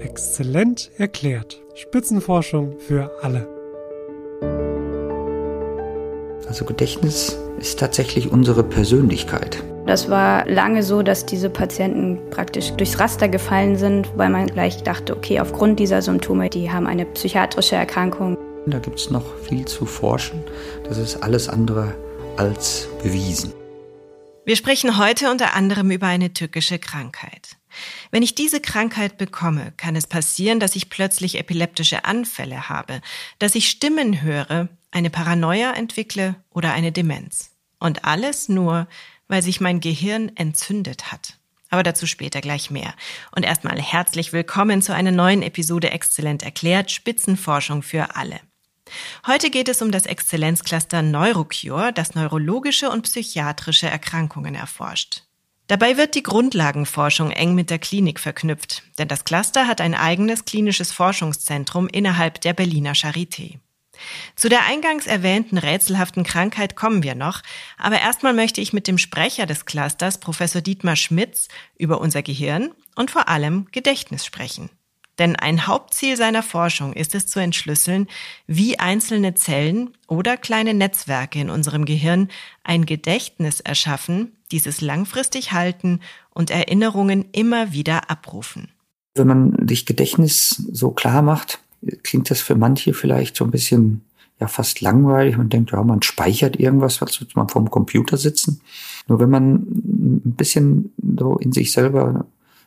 Exzellent erklärt. Spitzenforschung für alle. Also Gedächtnis ist tatsächlich unsere Persönlichkeit. Das war lange so, dass diese Patienten praktisch durchs Raster gefallen sind, weil man gleich dachte, okay, aufgrund dieser Symptome, die haben eine psychiatrische Erkrankung. Da gibt es noch viel zu forschen. Das ist alles andere als bewiesen. Wir sprechen heute unter anderem über eine tückische Krankheit. Wenn ich diese Krankheit bekomme, kann es passieren, dass ich plötzlich epileptische Anfälle habe, dass ich Stimmen höre, eine Paranoia entwickle oder eine Demenz. Und alles nur, weil sich mein Gehirn entzündet hat. Aber dazu später gleich mehr. Und erstmal herzlich willkommen zu einer neuen Episode Exzellent erklärt, Spitzenforschung für alle. Heute geht es um das Exzellenzcluster Neurocure, das neurologische und psychiatrische Erkrankungen erforscht. Dabei wird die Grundlagenforschung eng mit der Klinik verknüpft, denn das Cluster hat ein eigenes klinisches Forschungszentrum innerhalb der Berliner Charité. Zu der eingangs erwähnten rätselhaften Krankheit kommen wir noch, aber erstmal möchte ich mit dem Sprecher des Clusters, Professor Dietmar Schmitz, über unser Gehirn und vor allem Gedächtnis sprechen. Denn ein Hauptziel seiner Forschung ist es zu entschlüsseln, wie einzelne Zellen oder kleine Netzwerke in unserem Gehirn ein Gedächtnis erschaffen, dieses langfristig halten und Erinnerungen immer wieder abrufen. Wenn man sich Gedächtnis so klar macht, klingt das für manche vielleicht so ein bisschen ja fast langweilig. Man denkt, ja, man speichert irgendwas, als würde man vorm Computer sitzen. Nur wenn man ein bisschen so in sich selber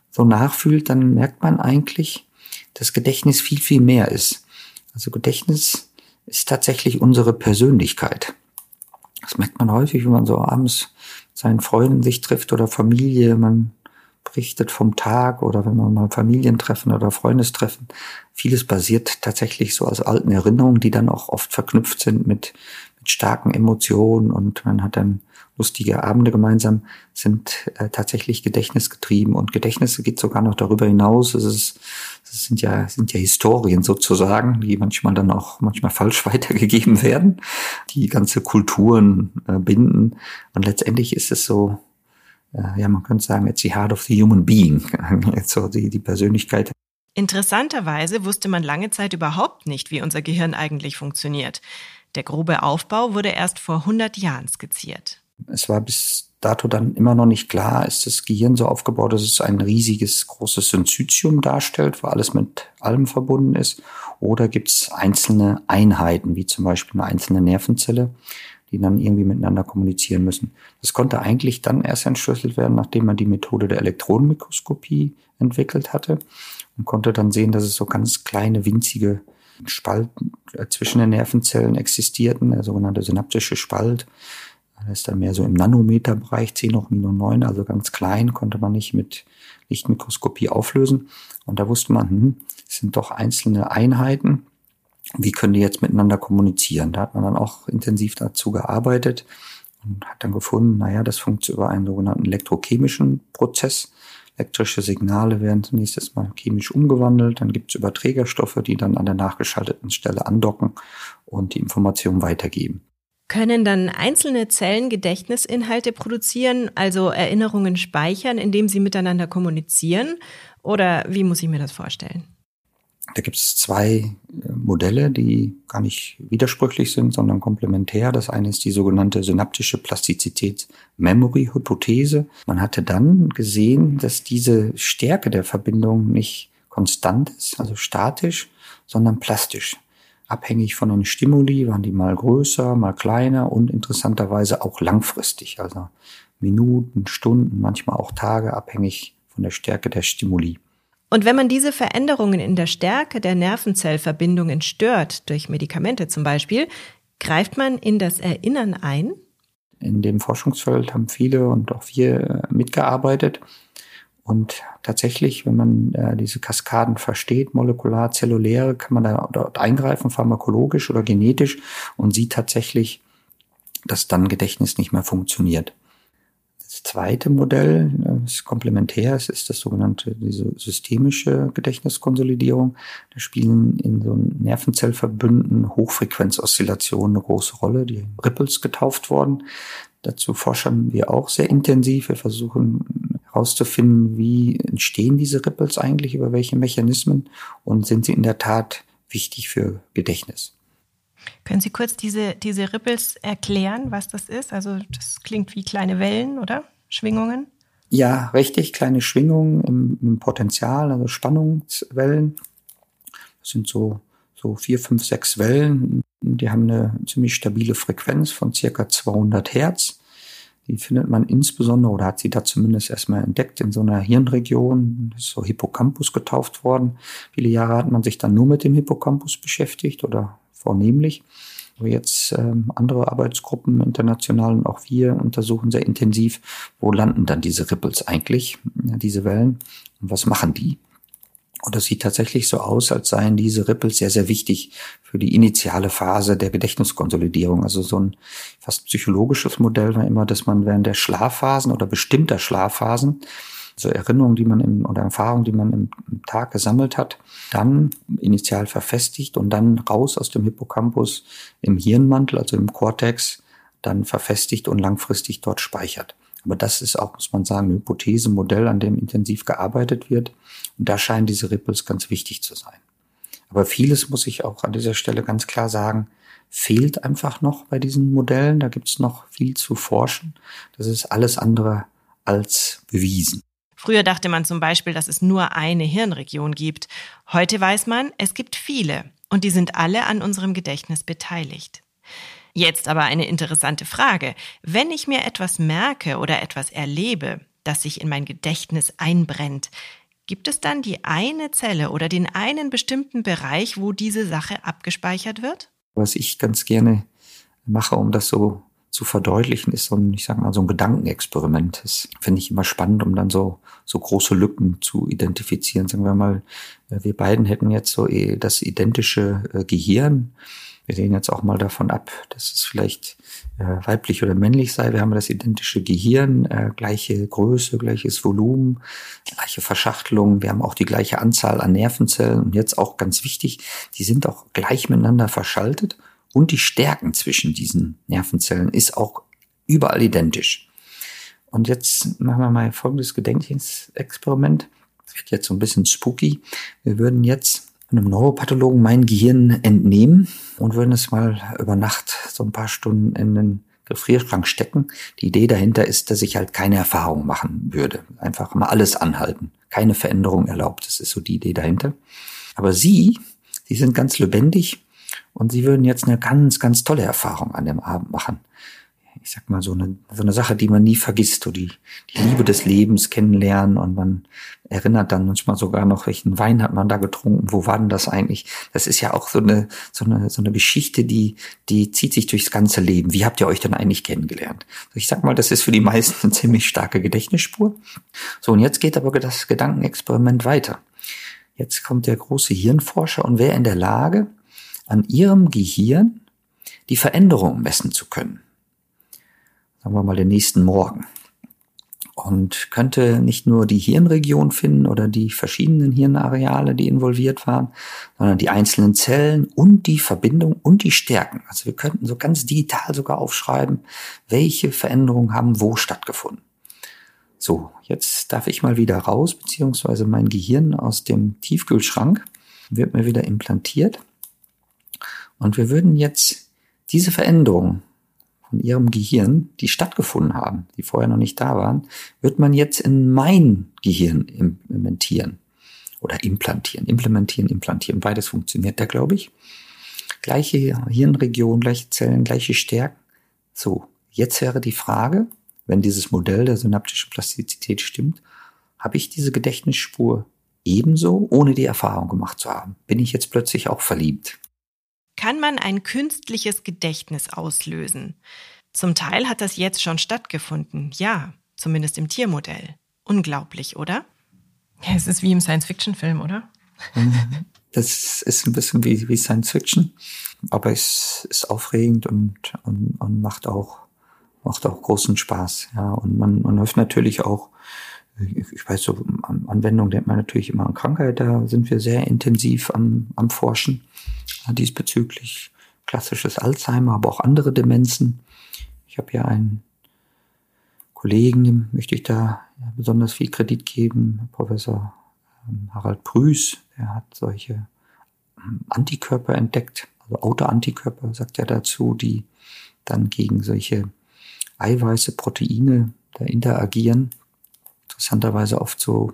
so nachfühlt, dann merkt man eigentlich, dass Gedächtnis viel, viel mehr ist. Also Gedächtnis ist tatsächlich unsere Persönlichkeit. Das merkt man häufig, wenn man so abends seinen Freunden sich trifft oder Familie. Man berichtet vom Tag oder wenn man mal Familientreffen oder Freundestreffen. Vieles basiert tatsächlich so aus alten Erinnerungen, die dann auch oft verknüpft sind mit, mit starken Emotionen und man hat dann lustige Abende gemeinsam, sind äh, tatsächlich gedächtnisgetrieben und Gedächtnisse geht sogar noch darüber hinaus. Es ist, es sind ja, sind ja Historien sozusagen, die manchmal dann auch manchmal falsch weitergegeben werden, die ganze Kulturen äh, binden und letztendlich ist es so, äh, ja, man könnte sagen, it's the heart of the human being, so die, die Persönlichkeit. Interessanterweise wusste man lange Zeit überhaupt nicht, wie unser Gehirn eigentlich funktioniert. Der grobe Aufbau wurde erst vor 100 Jahren skizziert. Es war bis dato dann immer noch nicht klar, ist das Gehirn so aufgebaut, dass es ein riesiges, großes Synzytium darstellt, wo alles mit allem verbunden ist, oder gibt es einzelne Einheiten, wie zum Beispiel eine einzelne Nervenzelle, die dann irgendwie miteinander kommunizieren müssen. Das konnte eigentlich dann erst entschlüsselt werden, nachdem man die Methode der Elektronenmikroskopie entwickelt hatte und konnte dann sehen, dass es so ganz kleine, winzige Spalten äh, zwischen den Nervenzellen existierten, der sogenannte synaptische Spalt. Das ist dann mehr so im Nanometerbereich, 10 hoch minus 9, also ganz klein, konnte man nicht mit Lichtmikroskopie auflösen. Und da wusste man, hm, es sind doch einzelne Einheiten, wie können die jetzt miteinander kommunizieren? Da hat man dann auch intensiv dazu gearbeitet und hat dann gefunden, naja, das funktioniert über einen sogenannten elektrochemischen Prozess. Elektrische Signale werden zunächst erstmal chemisch umgewandelt, dann gibt es Überträgerstoffe, die dann an der nachgeschalteten Stelle andocken und die Information weitergeben. Können dann einzelne Zellen Gedächtnisinhalte produzieren, also Erinnerungen speichern, indem sie miteinander kommunizieren? Oder wie muss ich mir das vorstellen? Da gibt es zwei äh, Modelle, die gar nicht widersprüchlich sind, sondern komplementär. Das eine ist die sogenannte synaptische Plastizität-Memory-Hypothese. Man hatte dann gesehen, dass diese Stärke der Verbindung nicht konstant ist, also statisch, sondern plastisch. Abhängig von den Stimuli waren die mal größer, mal kleiner und interessanterweise auch langfristig, also Minuten, Stunden, manchmal auch Tage, abhängig von der Stärke der Stimuli. Und wenn man diese Veränderungen in der Stärke der Nervenzellverbindungen stört, durch Medikamente zum Beispiel, greift man in das Erinnern ein? In dem Forschungsfeld haben viele und auch wir mitgearbeitet. Und tatsächlich, wenn man äh, diese Kaskaden versteht, molekular, zellulär, kann man da dort eingreifen, pharmakologisch oder genetisch, und sieht tatsächlich, dass dann Gedächtnis nicht mehr funktioniert. Das zweite Modell, das komplementär ist, ist das sogenannte diese systemische Gedächtniskonsolidierung. Da spielen in so Nervenzellverbünden Hochfrequenzoszillationen eine große Rolle, die Ripples getauft worden. Dazu forschen wir auch sehr intensiv. Wir versuchen herauszufinden, wie entstehen diese Ripples eigentlich, über welche Mechanismen und sind sie in der Tat wichtig für Gedächtnis. Können Sie kurz diese, diese Ripples erklären, was das ist? Also das klingt wie kleine Wellen, oder? Schwingungen? Ja, richtig, kleine Schwingungen im, im Potenzial, also Spannungswellen. Das sind so, so vier, fünf, sechs Wellen. Die haben eine ziemlich stabile Frequenz von circa 200 Hertz. Die findet man insbesondere, oder hat sie da zumindest erstmal entdeckt, in so einer Hirnregion, ist so Hippocampus getauft worden. Viele Jahre hat man sich dann nur mit dem Hippocampus beschäftigt oder vornehmlich. Aber jetzt ähm, andere Arbeitsgruppen international und auch wir untersuchen sehr intensiv, wo landen dann diese Ripples eigentlich, diese Wellen und was machen die? Und das sieht tatsächlich so aus, als seien diese Ripples sehr, sehr wichtig für die initiale Phase der Gedächtniskonsolidierung. Also so ein fast psychologisches Modell war immer, dass man während der Schlafphasen oder bestimmter Schlafphasen so Erinnerungen, die man im, oder Erfahrungen, die man im, im, Tag gesammelt hat, dann initial verfestigt und dann raus aus dem Hippocampus im Hirnmantel, also im Cortex, dann verfestigt und langfristig dort speichert. Aber das ist auch, muss man sagen, eine Hypothese, ein Modell, an dem intensiv gearbeitet wird. Und da scheinen diese Ripples ganz wichtig zu sein. Aber vieles muss ich auch an dieser Stelle ganz klar sagen, fehlt einfach noch bei diesen Modellen. Da gibt es noch viel zu forschen. Das ist alles andere als bewiesen. Früher dachte man zum Beispiel, dass es nur eine Hirnregion gibt. Heute weiß man, es gibt viele und die sind alle an unserem Gedächtnis beteiligt. Jetzt aber eine interessante Frage. Wenn ich mir etwas merke oder etwas erlebe, das sich in mein Gedächtnis einbrennt, gibt es dann die eine Zelle oder den einen bestimmten Bereich, wo diese Sache abgespeichert wird? Was ich ganz gerne mache, um das so zu verdeutlichen, ist so ein, ich sag mal, so ein Gedankenexperiment. Das finde ich immer spannend, um dann so, so große Lücken zu identifizieren. Sagen wir mal, wir beiden hätten jetzt so eh das identische äh, Gehirn. Wir sehen jetzt auch mal davon ab, dass es vielleicht äh, weiblich oder männlich sei. Wir haben das identische Gehirn, äh, gleiche Größe, gleiches Volumen, gleiche Verschachtelung. Wir haben auch die gleiche Anzahl an Nervenzellen. Und jetzt auch ganz wichtig, die sind auch gleich miteinander verschaltet und die Stärken zwischen diesen Nervenzellen ist auch überall identisch. Und jetzt machen wir mal folgendes Gedächtnisexperiment. Das wird jetzt so ein bisschen spooky. Wir würden jetzt einem Neuropathologen mein Gehirn entnehmen und würden es mal über Nacht so ein paar Stunden in den Gefrierschrank stecken. Die Idee dahinter ist, dass ich halt keine Erfahrung machen würde. Einfach mal alles anhalten. Keine Veränderung erlaubt. Das ist so die Idee dahinter. Aber Sie, Sie sind ganz lebendig und sie würden jetzt eine ganz, ganz tolle Erfahrung an dem Abend machen. Ich sag mal, so eine, so eine Sache, die man nie vergisst, so die, die Liebe des Lebens kennenlernen und man erinnert dann manchmal sogar noch, welchen Wein hat man da getrunken, wo war denn das eigentlich? Das ist ja auch so eine, so eine, so eine Geschichte, die, die zieht sich durchs ganze Leben. Wie habt ihr euch denn eigentlich kennengelernt? Ich sag mal, das ist für die meisten eine ziemlich starke Gedächtnisspur. So, und jetzt geht aber das Gedankenexperiment weiter. Jetzt kommt der große Hirnforscher und wer in der Lage, an ihrem Gehirn die Veränderung messen zu können. Sagen wir mal den nächsten Morgen. Und könnte nicht nur die Hirnregion finden oder die verschiedenen Hirnareale, die involviert waren, sondern die einzelnen Zellen und die Verbindung und die Stärken. Also wir könnten so ganz digital sogar aufschreiben, welche Veränderungen haben wo stattgefunden. So, jetzt darf ich mal wieder raus, beziehungsweise mein Gehirn aus dem Tiefkühlschrank wird mir wieder implantiert. Und wir würden jetzt diese Veränderungen von ihrem Gehirn, die stattgefunden haben, die vorher noch nicht da waren, wird man jetzt in mein Gehirn implementieren oder implantieren. Implementieren, implantieren, beides funktioniert da, glaube ich. Gleiche Hirnregion, gleiche Zellen, gleiche Stärken. So, jetzt wäre die Frage, wenn dieses Modell der synaptischen Plastizität stimmt, habe ich diese Gedächtnisspur ebenso, ohne die Erfahrung gemacht zu haben? Bin ich jetzt plötzlich auch verliebt? Kann man ein künstliches Gedächtnis auslösen. Zum Teil hat das jetzt schon stattgefunden, ja, zumindest im Tiermodell. Unglaublich, oder? Ja, es ist wie im Science-Fiction-Film, oder? Das ist ein bisschen wie, wie Science-Fiction, aber es ist aufregend und, und, und macht auch macht auch großen Spaß. Ja, und man, man hofft natürlich auch, ich weiß so, Anwendung denkt man natürlich immer an Krankheit, da sind wir sehr intensiv am, am Forschen diesbezüglich. Klassisches Alzheimer, aber auch andere Demenzen. Ich habe ja einen Kollegen, den möchte ich da besonders viel Kredit geben. Professor ähm, Harald Prüß, der hat solche ähm, Antikörper entdeckt, also Autoantikörper, sagt er dazu, die dann gegen solche Eiweiße, Proteine da interagieren. Interessanterweise oft so,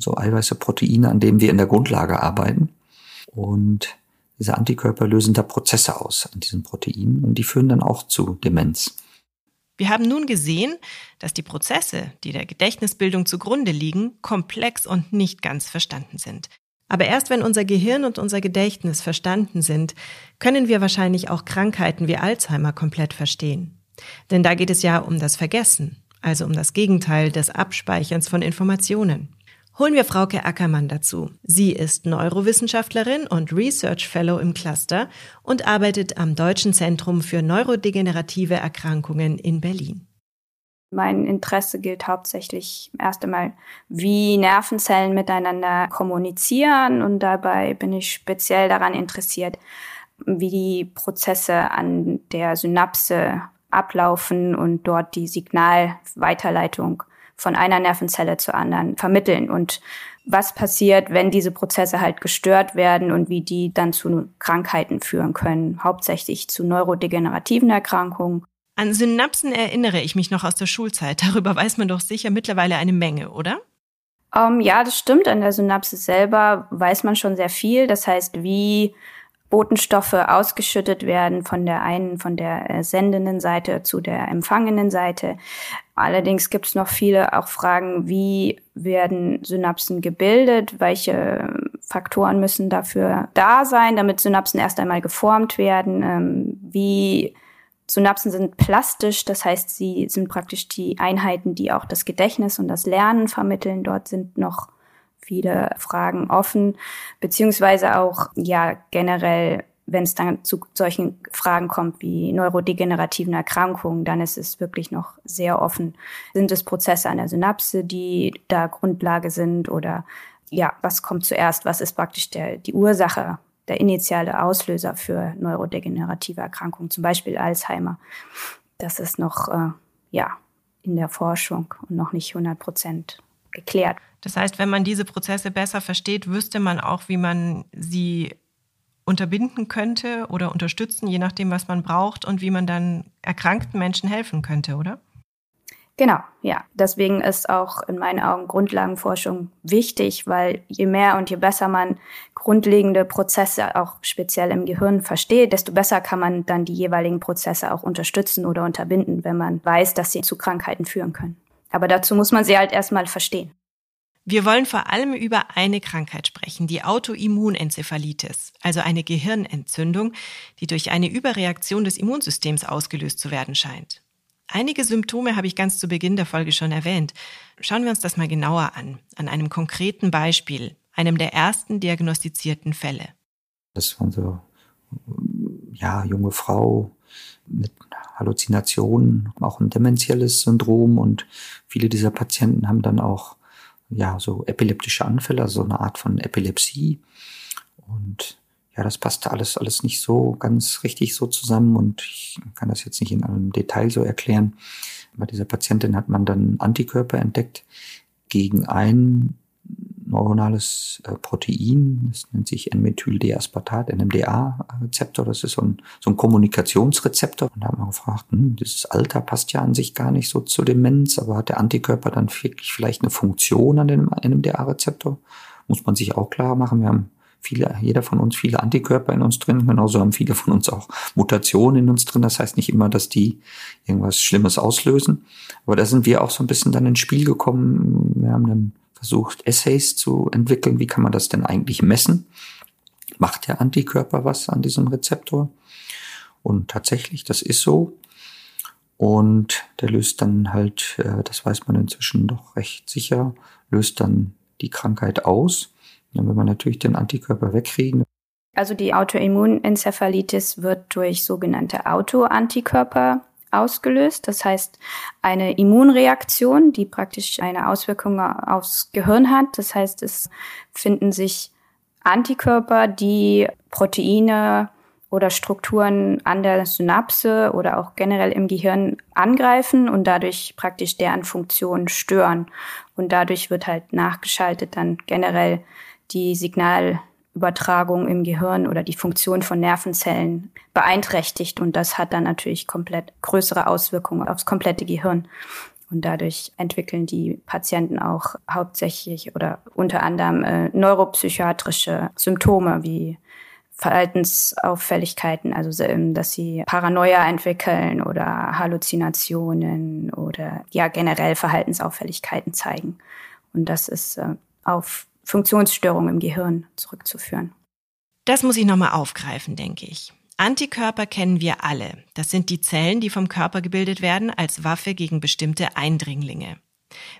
so Eiweiße, Proteine, an denen wir in der Grundlage arbeiten. Und diese Antikörper lösen da Prozesse aus an diesen Proteinen und die führen dann auch zu Demenz. Wir haben nun gesehen, dass die Prozesse, die der Gedächtnisbildung zugrunde liegen, komplex und nicht ganz verstanden sind. Aber erst wenn unser Gehirn und unser Gedächtnis verstanden sind, können wir wahrscheinlich auch Krankheiten wie Alzheimer komplett verstehen. Denn da geht es ja um das Vergessen, also um das Gegenteil des Abspeicherns von Informationen. Holen wir Frauke Ackermann dazu. Sie ist Neurowissenschaftlerin und Research Fellow im Cluster und arbeitet am Deutschen Zentrum für neurodegenerative Erkrankungen in Berlin. Mein Interesse gilt hauptsächlich erst einmal, wie Nervenzellen miteinander kommunizieren und dabei bin ich speziell daran interessiert, wie die Prozesse an der Synapse ablaufen und dort die Signalweiterleitung von einer Nervenzelle zur anderen vermitteln und was passiert, wenn diese Prozesse halt gestört werden und wie die dann zu Krankheiten führen können, hauptsächlich zu neurodegenerativen Erkrankungen. An Synapsen erinnere ich mich noch aus der Schulzeit. Darüber weiß man doch sicher mittlerweile eine Menge, oder? Um, ähm, ja, das stimmt. An der Synapse selber weiß man schon sehr viel. Das heißt, wie Botenstoffe ausgeschüttet werden von der einen, von der äh, sendenden Seite zu der empfangenen Seite. Allerdings gibt es noch viele auch Fragen, wie werden Synapsen gebildet, welche Faktoren müssen dafür da sein, damit Synapsen erst einmal geformt werden, ähm, wie Synapsen sind plastisch, das heißt, sie sind praktisch die Einheiten, die auch das Gedächtnis und das Lernen vermitteln. Dort sind noch viele Fragen offen, beziehungsweise auch ja generell, wenn es dann zu solchen Fragen kommt wie neurodegenerativen Erkrankungen, dann ist es wirklich noch sehr offen. Sind es Prozesse an der Synapse, die da Grundlage sind oder ja, was kommt zuerst? Was ist praktisch der, die Ursache, der initiale Auslöser für neurodegenerative Erkrankungen, zum Beispiel Alzheimer? Das ist noch, äh, ja, in der Forschung und noch nicht 100 Prozent geklärt. Das heißt, wenn man diese Prozesse besser versteht, wüsste man auch, wie man sie unterbinden könnte oder unterstützen, je nachdem, was man braucht und wie man dann erkrankten Menschen helfen könnte, oder? Genau, ja. Deswegen ist auch in meinen Augen Grundlagenforschung wichtig, weil je mehr und je besser man grundlegende Prozesse auch speziell im Gehirn versteht, desto besser kann man dann die jeweiligen Prozesse auch unterstützen oder unterbinden, wenn man weiß, dass sie zu Krankheiten führen können. Aber dazu muss man sie halt erstmal verstehen. Wir wollen vor allem über eine Krankheit sprechen, die Autoimmunenzephalitis, also eine Gehirnentzündung, die durch eine Überreaktion des Immunsystems ausgelöst zu werden scheint. Einige Symptome habe ich ganz zu Beginn der Folge schon erwähnt. Schauen wir uns das mal genauer an, an einem konkreten Beispiel, einem der ersten diagnostizierten Fälle. Das war so, ja, junge Frau mit Halluzinationen, auch ein dementielles Syndrom und viele dieser Patienten haben dann auch ja, so epileptische Anfälle, also eine Art von Epilepsie. Und ja, das passte alles, alles nicht so ganz richtig so zusammen und ich kann das jetzt nicht in einem Detail so erklären. Bei dieser Patientin hat man dann Antikörper entdeckt gegen ein neuronales äh, Protein, das nennt sich N-Methyl-D-Aspartat, NMDA-Rezeptor, das ist so ein, so ein Kommunikationsrezeptor. Und da hat man gefragt, hm, dieses Alter passt ja an sich gar nicht so zu Demenz, aber hat der Antikörper dann wirklich vielleicht eine Funktion an dem NMDA-Rezeptor? Muss man sich auch klar machen. Wir haben viele, jeder von uns viele Antikörper in uns drin, genauso haben viele von uns auch Mutationen in uns drin. Das heißt nicht immer, dass die irgendwas Schlimmes auslösen. Aber da sind wir auch so ein bisschen dann ins Spiel gekommen. Wir haben dann versucht, Essays zu entwickeln. Wie kann man das denn eigentlich messen? Macht der Antikörper was an diesem Rezeptor? Und tatsächlich, das ist so. Und der löst dann halt, äh, das weiß man inzwischen doch recht sicher, löst dann die Krankheit aus. Dann will man natürlich den Antikörper wegkriegen. Also die Autoimmunenzephalitis wird durch sogenannte Autoantikörper ausgelöst. Das heißt, eine Immunreaktion, die praktisch eine Auswirkung aufs Gehirn hat. Das heißt, es finden sich Antikörper, die Proteine oder Strukturen an der Synapse oder auch generell im Gehirn angreifen und dadurch praktisch deren Funktion stören. Und dadurch wird halt nachgeschaltet dann generell die Signalübertragung im Gehirn oder die Funktion von Nervenzellen beeinträchtigt. Und das hat dann natürlich komplett größere Auswirkungen aufs komplette Gehirn. Und dadurch entwickeln die Patienten auch hauptsächlich oder unter anderem äh, neuropsychiatrische Symptome wie Verhaltensauffälligkeiten, also ähm, dass sie Paranoia entwickeln oder Halluzinationen oder ja generell Verhaltensauffälligkeiten zeigen. Und das ist äh, auf Funktionsstörungen im Gehirn zurückzuführen. Das muss ich nochmal aufgreifen, denke ich. Antikörper kennen wir alle. Das sind die Zellen, die vom Körper gebildet werden als Waffe gegen bestimmte Eindringlinge.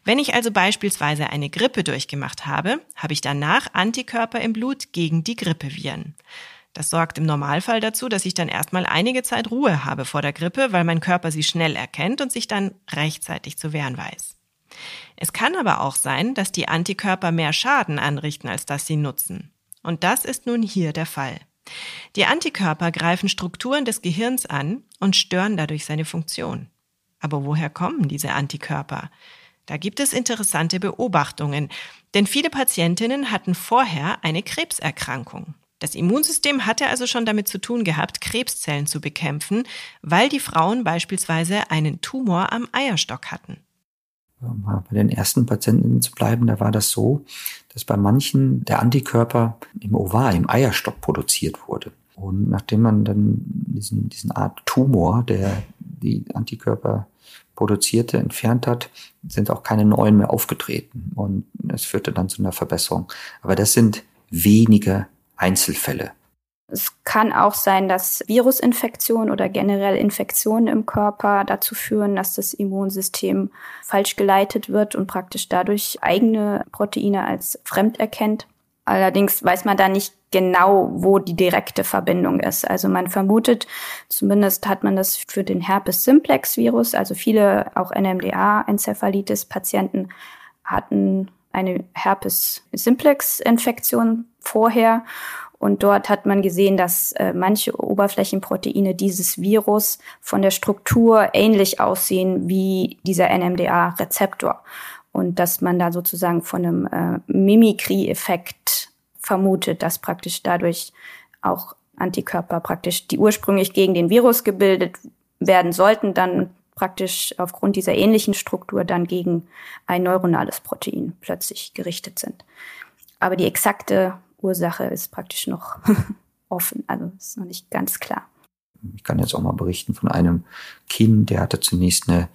Wenn ich also beispielsweise eine Grippe durchgemacht habe, habe ich danach Antikörper im Blut gegen die Grippeviren. Das sorgt im Normalfall dazu, dass ich dann erstmal einige Zeit Ruhe habe vor der Grippe, weil mein Körper sie schnell erkennt und sich dann rechtzeitig zu wehren weiß. Es kann aber auch sein, dass die Antikörper mehr Schaden anrichten, als dass sie nutzen. Und das ist nun hier der Fall. Die Antikörper greifen Strukturen des Gehirns an und stören dadurch seine Funktion. Aber woher kommen diese Antikörper? Da gibt es interessante Beobachtungen, denn viele Patientinnen hatten vorher eine Krebserkrankung. Das Immunsystem hatte also schon damit zu tun gehabt, Krebszellen zu bekämpfen, weil die Frauen beispielsweise einen Tumor am Eierstock hatten. Um bei den ersten Patienten zu bleiben, da war das so, dass bei manchen der Antikörper im Ovar, im Eierstock produziert wurde. Und nachdem man dann diesen, diesen Art Tumor, der die Antikörper produzierte, entfernt hat, sind auch keine neuen mehr aufgetreten. Und es führte dann zu einer Verbesserung. Aber das sind wenige Einzelfälle. Es kann auch sein, dass Virusinfektionen oder generell Infektionen im Körper dazu führen, dass das Immunsystem falsch geleitet wird und praktisch dadurch eigene Proteine als fremd erkennt. Allerdings weiß man da nicht genau, wo die direkte Verbindung ist. Also man vermutet, zumindest hat man das für den Herpes simplex Virus, also viele auch NMDA-Enzephalitis-Patienten hatten eine Herpes simplex Infektion vorher und dort hat man gesehen, dass äh, manche Oberflächenproteine dieses Virus von der Struktur ähnlich aussehen wie dieser NMDA-Rezeptor. Und dass man da sozusagen von einem äh, Mimikry-Effekt vermutet, dass praktisch dadurch auch Antikörper praktisch, die ursprünglich gegen den Virus gebildet werden sollten, dann praktisch aufgrund dieser ähnlichen Struktur dann gegen ein neuronales Protein plötzlich gerichtet sind. Aber die exakte Ursache ist praktisch noch offen, also ist noch nicht ganz klar. Ich kann jetzt auch mal berichten von einem Kind, der hatte zunächst eine,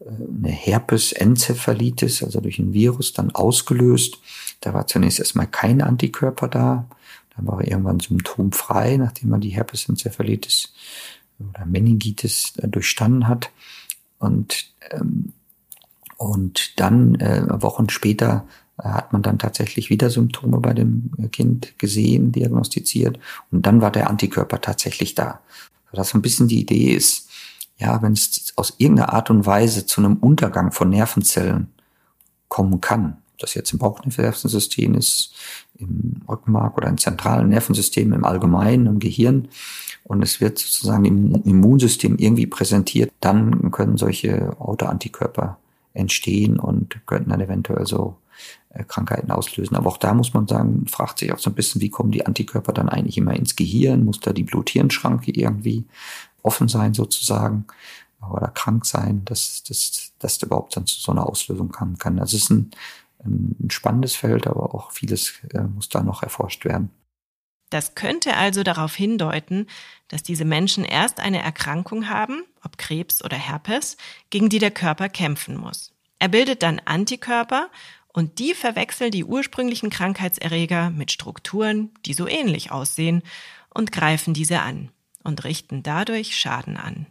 äh, eine Herpes-Enzephalitis, also durch ein Virus dann ausgelöst. Da war zunächst erstmal kein Antikörper da. Dann war er irgendwann symptomfrei, nachdem er die Herpes-Enzephalitis oder Meningitis äh, durchstanden hat. Und, ähm, und dann äh, Wochen später hat man dann tatsächlich wieder Symptome bei dem Kind gesehen, diagnostiziert und dann war der Antikörper tatsächlich da. Was so ein bisschen die Idee ist, ja, wenn es aus irgendeiner Art und Weise zu einem Untergang von Nervenzellen kommen kann, das jetzt im Bauchnervensystem ist, im Rückenmark oder im zentralen Nervensystem im Allgemeinen, im Gehirn, und es wird sozusagen im Immunsystem irgendwie präsentiert, dann können solche Autoantikörper entstehen und könnten dann eventuell so Krankheiten auslösen. Aber auch da muss man sagen, fragt sich auch so ein bisschen, wie kommen die Antikörper dann eigentlich immer ins Gehirn? Muss da die Blut-Hirn-Schranke irgendwie offen sein sozusagen oder krank sein, dass, dass, dass überhaupt dann zu so einer Auslösung kommen kann. Also es ist ein, ein spannendes Feld, aber auch vieles äh, muss da noch erforscht werden. Das könnte also darauf hindeuten, dass diese Menschen erst eine Erkrankung haben, ob Krebs oder Herpes, gegen die der Körper kämpfen muss. Er bildet dann Antikörper und die verwechseln die ursprünglichen Krankheitserreger mit Strukturen, die so ähnlich aussehen, und greifen diese an und richten dadurch Schaden an.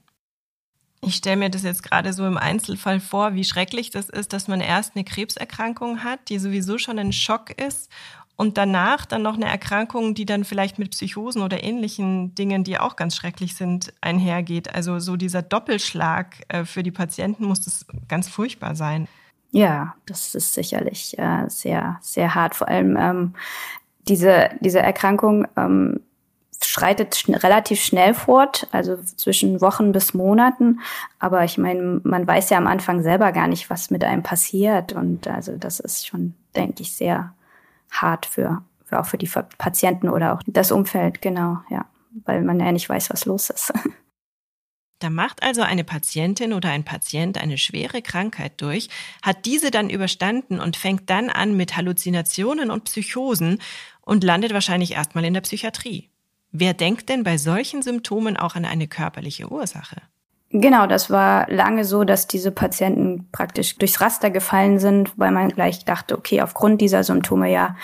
Ich stelle mir das jetzt gerade so im Einzelfall vor, wie schrecklich das ist, dass man erst eine Krebserkrankung hat, die sowieso schon ein Schock ist und danach dann noch eine Erkrankung, die dann vielleicht mit Psychosen oder ähnlichen Dingen, die auch ganz schrecklich sind, einhergeht. Also so dieser Doppelschlag äh, für die Patienten muss das ganz furchtbar sein. Ja, das ist sicherlich äh, sehr, sehr hart. Vor allem ähm, diese, diese Erkrankung ähm, schreitet schn relativ schnell fort, also zwischen Wochen bis Monaten. Aber ich meine, man weiß ja am Anfang selber gar nicht, was mit einem passiert. Und also das ist schon, denke ich, sehr hart für, für auch für die Patienten oder auch das Umfeld, genau, ja. Weil man ja nicht weiß, was los ist. Da macht also eine Patientin oder ein Patient eine schwere Krankheit durch, hat diese dann überstanden und fängt dann an mit Halluzinationen und Psychosen und landet wahrscheinlich erstmal in der Psychiatrie. Wer denkt denn bei solchen Symptomen auch an eine körperliche Ursache? Genau, das war lange so, dass diese Patienten praktisch durchs Raster gefallen sind, weil man gleich dachte, okay, aufgrund dieser Symptome ja,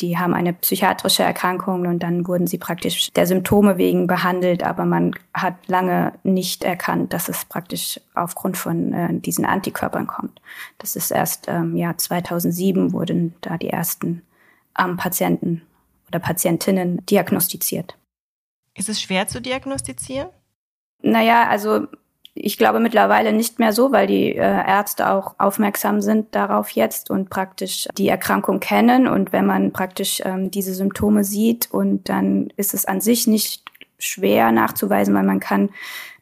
die haben eine psychiatrische Erkrankung und dann wurden sie praktisch der Symptome wegen behandelt, aber man hat lange nicht erkannt, dass es praktisch aufgrund von äh, diesen Antikörpern kommt. Das ist erst ähm, Jahr 2007 wurden da die ersten ähm, Patienten oder Patientinnen diagnostiziert. Ist es schwer zu diagnostizieren? Naja, also ich glaube mittlerweile nicht mehr so, weil die äh, Ärzte auch aufmerksam sind darauf jetzt und praktisch die Erkrankung kennen. Und wenn man praktisch ähm, diese Symptome sieht und dann ist es an sich nicht schwer nachzuweisen, weil man kann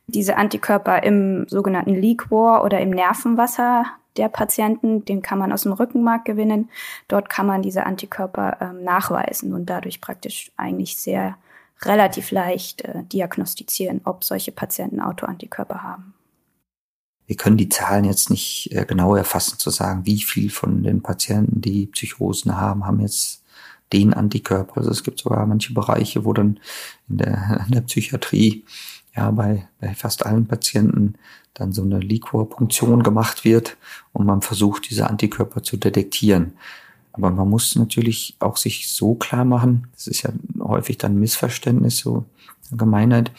diese Antikörper im sogenannten Liquor oder im Nervenwasser der Patienten, den kann man aus dem Rückenmark gewinnen. Dort kann man diese Antikörper ähm, nachweisen und dadurch praktisch eigentlich sehr relativ leicht äh, diagnostizieren, ob solche Patienten Autoantikörper haben. Wir können die Zahlen jetzt nicht äh, genau erfassen, zu sagen, wie viel von den Patienten, die Psychosen haben, haben jetzt den Antikörper. Also es gibt sogar manche Bereiche, wo dann in der, in der Psychiatrie ja bei, bei fast allen Patienten dann so eine Liquorpunktion gemacht wird und man versucht, diese Antikörper zu detektieren. Aber man muss natürlich auch sich so klar machen, das ist ja häufig dann Missverständnis, so Gemeinheit,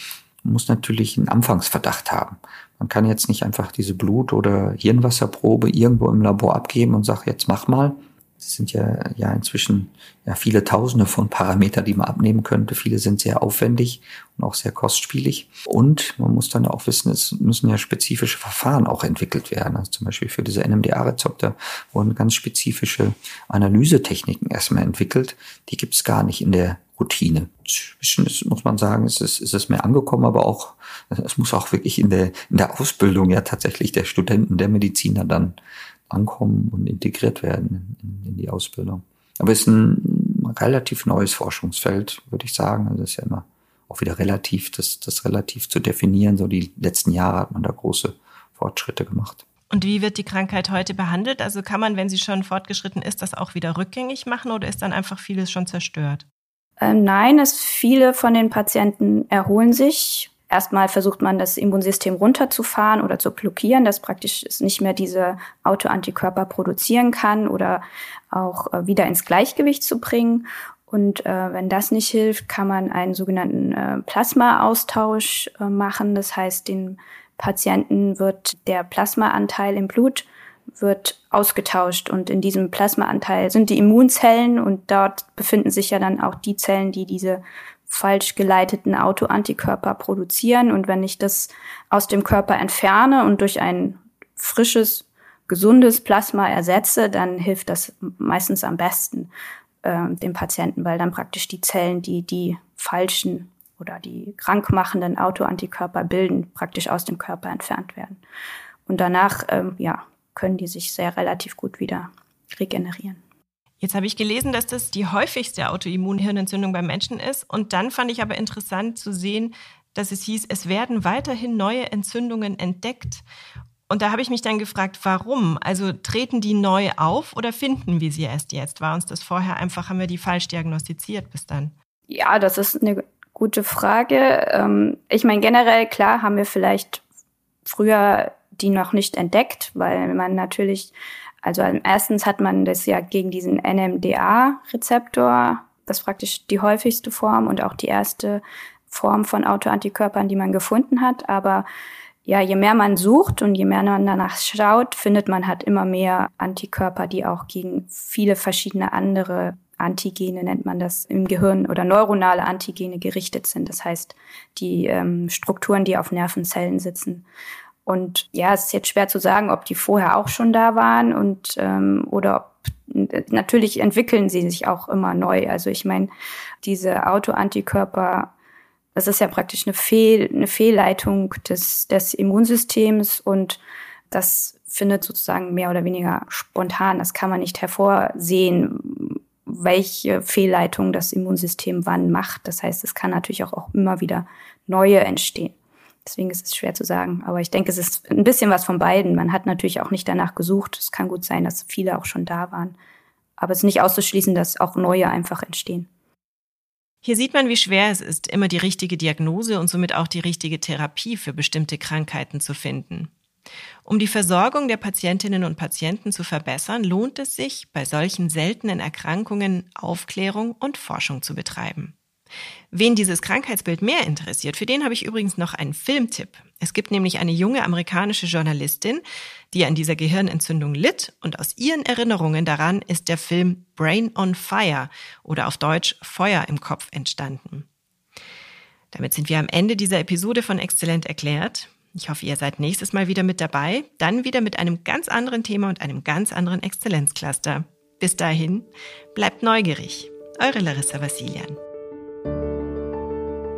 muss natürlich einen Anfangsverdacht haben. Man kann jetzt nicht einfach diese Blut- oder Hirnwasserprobe irgendwo im Labor abgeben und sagen, jetzt mach mal, das sind ja, ja inzwischen ja viele Tausende von Parametern, die man abnehmen könnte. Viele sind sehr aufwendig und auch sehr kostspielig. Und man muss dann auch wissen, es müssen ja spezifische Verfahren auch entwickelt werden. Also zum Beispiel für diese NMDA-Rezeptor wurden ganz spezifische Analysetechniken erstmal entwickelt. Die gibt es gar nicht in der Routine. Zwischen muss man sagen, es ist, ist es mehr angekommen, aber auch, es muss auch wirklich in der, in der Ausbildung ja tatsächlich der Studenten, der Mediziner dann ankommen und integriert werden in, in die Ausbildung. Aber es ist ein relativ neues Forschungsfeld, würde ich sagen. Also es ist ja immer auch wieder relativ, das, das relativ zu definieren. So die letzten Jahre hat man da große Fortschritte gemacht. Und wie wird die Krankheit heute behandelt? Also kann man, wenn sie schon fortgeschritten ist, das auch wieder rückgängig machen oder ist dann einfach vieles schon zerstört? Äh, nein, es viele von den Patienten erholen sich Erstmal versucht man, das Immunsystem runterzufahren oder zu blockieren, dass praktisch es nicht mehr diese Autoantikörper produzieren kann oder auch äh, wieder ins Gleichgewicht zu bringen. Und äh, wenn das nicht hilft, kann man einen sogenannten äh, Plasma-Austausch äh, machen. Das heißt, den Patienten wird der Plasmaanteil im Blut wird ausgetauscht und in diesem Plasmaanteil sind die Immunzellen und dort befinden sich ja dann auch die Zellen, die diese falsch geleiteten Autoantikörper produzieren. Und wenn ich das aus dem Körper entferne und durch ein frisches, gesundes Plasma ersetze, dann hilft das meistens am besten äh, dem Patienten, weil dann praktisch die Zellen, die die falschen oder die krankmachenden Autoantikörper bilden, praktisch aus dem Körper entfernt werden. Und danach, ähm, ja, können die sich sehr relativ gut wieder regenerieren. Jetzt habe ich gelesen, dass das die häufigste Autoimmunhirnentzündung beim Menschen ist. Und dann fand ich aber interessant zu sehen, dass es hieß, es werden weiterhin neue Entzündungen entdeckt. Und da habe ich mich dann gefragt, warum? Also treten die neu auf oder finden wir sie erst jetzt? War uns das vorher einfach, haben wir die falsch diagnostiziert bis dann? Ja, das ist eine gute Frage. Ähm, ich meine, generell, klar, haben wir vielleicht früher die noch nicht entdeckt, weil man natürlich also erstens hat man das ja gegen diesen NMDA-Rezeptor, das ist praktisch die häufigste Form und auch die erste Form von Autoantikörpern, die man gefunden hat. Aber ja, je mehr man sucht und je mehr man danach schaut, findet man halt immer mehr Antikörper, die auch gegen viele verschiedene andere Antigene nennt man das im Gehirn oder neuronale Antigene gerichtet sind. Das heißt, die ähm, Strukturen, die auf Nervenzellen sitzen. Und ja, es ist jetzt schwer zu sagen, ob die vorher auch schon da waren und ähm, oder ob natürlich entwickeln sie sich auch immer neu. Also ich meine, diese Autoantikörper Das ist ja praktisch eine, Fehl, eine Fehlleitung des, des Immunsystems und das findet sozusagen mehr oder weniger spontan. Das kann man nicht hervorsehen, welche Fehlleitung das Immunsystem wann macht. Das heißt, es kann natürlich auch, auch immer wieder neue entstehen. Deswegen ist es schwer zu sagen. Aber ich denke, es ist ein bisschen was von beiden. Man hat natürlich auch nicht danach gesucht. Es kann gut sein, dass viele auch schon da waren. Aber es ist nicht auszuschließen, dass auch neue einfach entstehen. Hier sieht man, wie schwer es ist, immer die richtige Diagnose und somit auch die richtige Therapie für bestimmte Krankheiten zu finden. Um die Versorgung der Patientinnen und Patienten zu verbessern, lohnt es sich, bei solchen seltenen Erkrankungen Aufklärung und Forschung zu betreiben. Wen dieses Krankheitsbild mehr interessiert, für den habe ich übrigens noch einen Filmtipp. Es gibt nämlich eine junge amerikanische Journalistin, die an dieser Gehirnentzündung litt und aus ihren Erinnerungen daran ist der Film Brain on Fire oder auf Deutsch Feuer im Kopf entstanden. Damit sind wir am Ende dieser Episode von Exzellent erklärt. Ich hoffe, ihr seid nächstes Mal wieder mit dabei, dann wieder mit einem ganz anderen Thema und einem ganz anderen Exzellenzcluster. Bis dahin, bleibt neugierig. Eure Larissa Vassilian.